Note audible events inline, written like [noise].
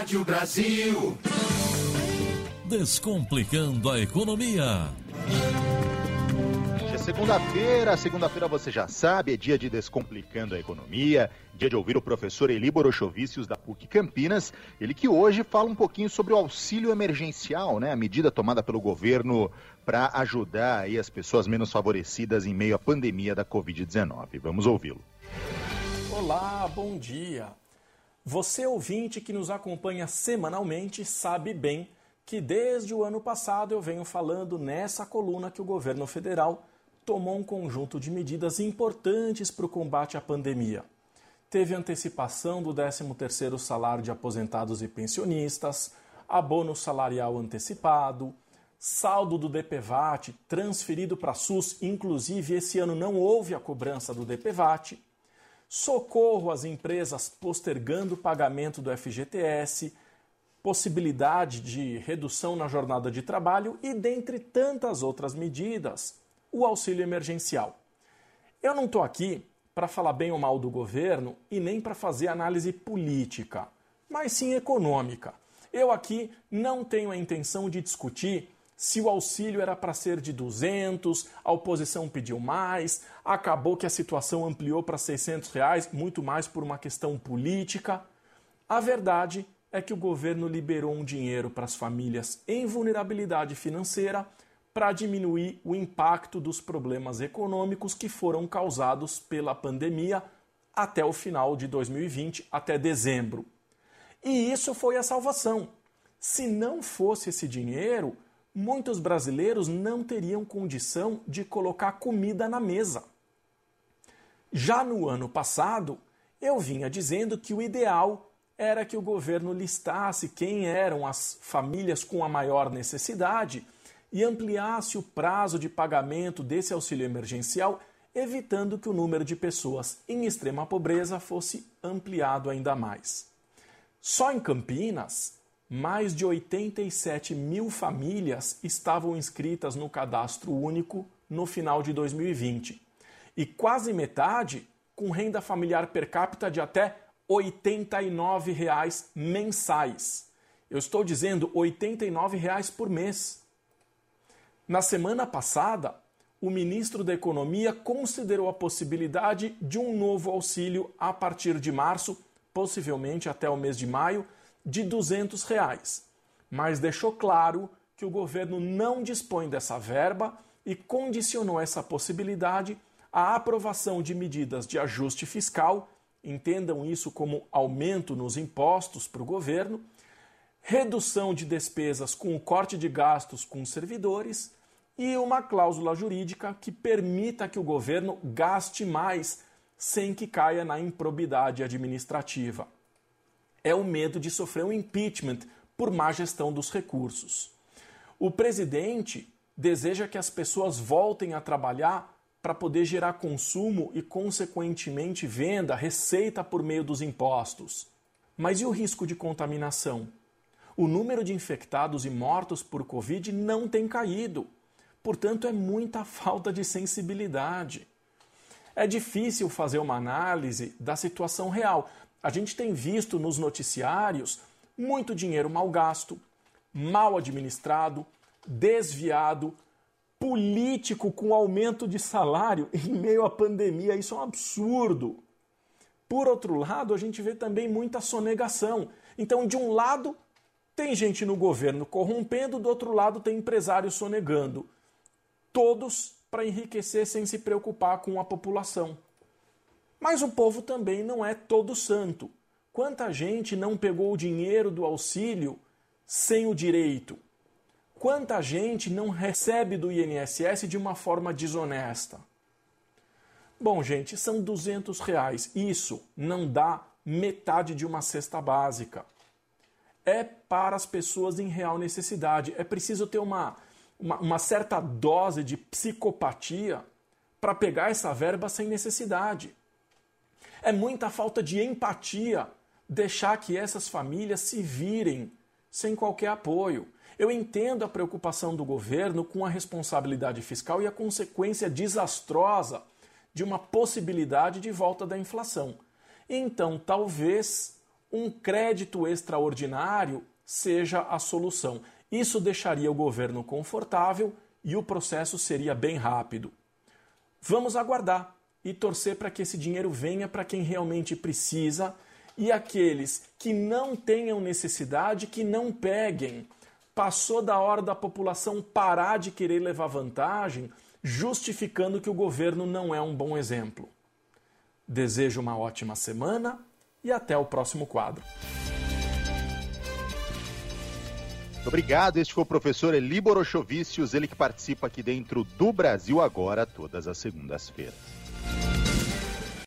Rádio Brasil. Descomplicando a economia. Hoje é segunda-feira, segunda-feira você já sabe, é dia de Descomplicando a Economia, dia de ouvir o professor Eli Borochovicius da PUC Campinas, ele que hoje fala um pouquinho sobre o auxílio emergencial, né, a medida tomada pelo governo para ajudar aí as pessoas menos favorecidas em meio à pandemia da Covid-19. Vamos ouvi-lo. Olá, bom dia. Você ouvinte que nos acompanha semanalmente sabe bem que desde o ano passado eu venho falando nessa coluna que o governo federal tomou um conjunto de medidas importantes para o combate à pandemia. Teve antecipação do 13º salário de aposentados e pensionistas, abono salarial antecipado, saldo do DPVAT transferido para SUS, inclusive esse ano não houve a cobrança do DPVAT, socorro às empresas postergando o pagamento do FGTS, possibilidade de redução na jornada de trabalho e, dentre tantas outras medidas, o auxílio emergencial. Eu não estou aqui para falar bem ou mal do governo e nem para fazer análise política, mas sim econômica. Eu aqui não tenho a intenção de discutir se o auxílio era para ser de 200, a oposição pediu mais, acabou que a situação ampliou para 600 reais, muito mais por uma questão política. A verdade é que o governo liberou um dinheiro para as famílias em vulnerabilidade financeira para diminuir o impacto dos problemas econômicos que foram causados pela pandemia até o final de 2020, até dezembro. E isso foi a salvação. Se não fosse esse dinheiro, muitos brasileiros não teriam condição de colocar comida na mesa. Já no ano passado, eu vinha dizendo que o ideal era que o governo listasse quem eram as famílias com a maior necessidade e ampliasse o prazo de pagamento desse auxílio emergencial, evitando que o número de pessoas em extrema pobreza fosse ampliado ainda mais. Só em Campinas, mais de 87 mil famílias estavam inscritas no cadastro único no final de 2020 e quase metade com renda familiar per capita de até 89 reais mensais. Eu estou dizendo 89 reais por mês. Na semana passada, o ministro da Economia considerou a possibilidade de um novo auxílio a partir de março, possivelmente até o mês de maio, de 200 reais, mas deixou claro que o governo não dispõe dessa verba e condicionou essa possibilidade à aprovação de medidas de ajuste fiscal entendam isso como aumento nos impostos para o governo, redução de despesas com o corte de gastos com servidores e uma cláusula jurídica que permita que o governo gaste mais sem que caia na improbidade administrativa. É o medo de sofrer um impeachment por má gestão dos recursos. O presidente deseja que as pessoas voltem a trabalhar para poder gerar consumo e, consequentemente, venda, receita por meio dos impostos. Mas e o risco de contaminação? O número de infectados e mortos por Covid não tem caído. Portanto, é muita [laughs] falta de sensibilidade. É difícil fazer uma análise da situação real. A gente tem visto nos noticiários muito dinheiro mal gasto, mal administrado, desviado, político com aumento de salário [laughs] em meio à pandemia. Isso é um absurdo. Por outro lado, a gente vê também muita sonegação. Então, de um lado, tem gente no governo corrompendo, do outro lado, tem empresários sonegando. Todos para enriquecer sem se preocupar com a população. Mas o povo também não é todo santo. Quanta gente não pegou o dinheiro do auxílio sem o direito? Quanta gente não recebe do INSS de uma forma desonesta? Bom, gente, são 200 reais. Isso não dá metade de uma cesta básica. É para as pessoas em real necessidade. É preciso ter uma, uma, uma certa dose de psicopatia para pegar essa verba sem necessidade. É muita falta de empatia deixar que essas famílias se virem sem qualquer apoio. Eu entendo a preocupação do governo com a responsabilidade fiscal e a consequência desastrosa de uma possibilidade de volta da inflação. Então, talvez um crédito extraordinário seja a solução. Isso deixaria o governo confortável e o processo seria bem rápido. Vamos aguardar e torcer para que esse dinheiro venha para quem realmente precisa e aqueles que não tenham necessidade que não peguem. Passou da hora da população parar de querer levar vantagem, justificando que o governo não é um bom exemplo. Desejo uma ótima semana e até o próximo quadro. Obrigado. Este foi o professor Eli Borochovicius, ele que participa aqui dentro do Brasil Agora, todas as segundas-feiras.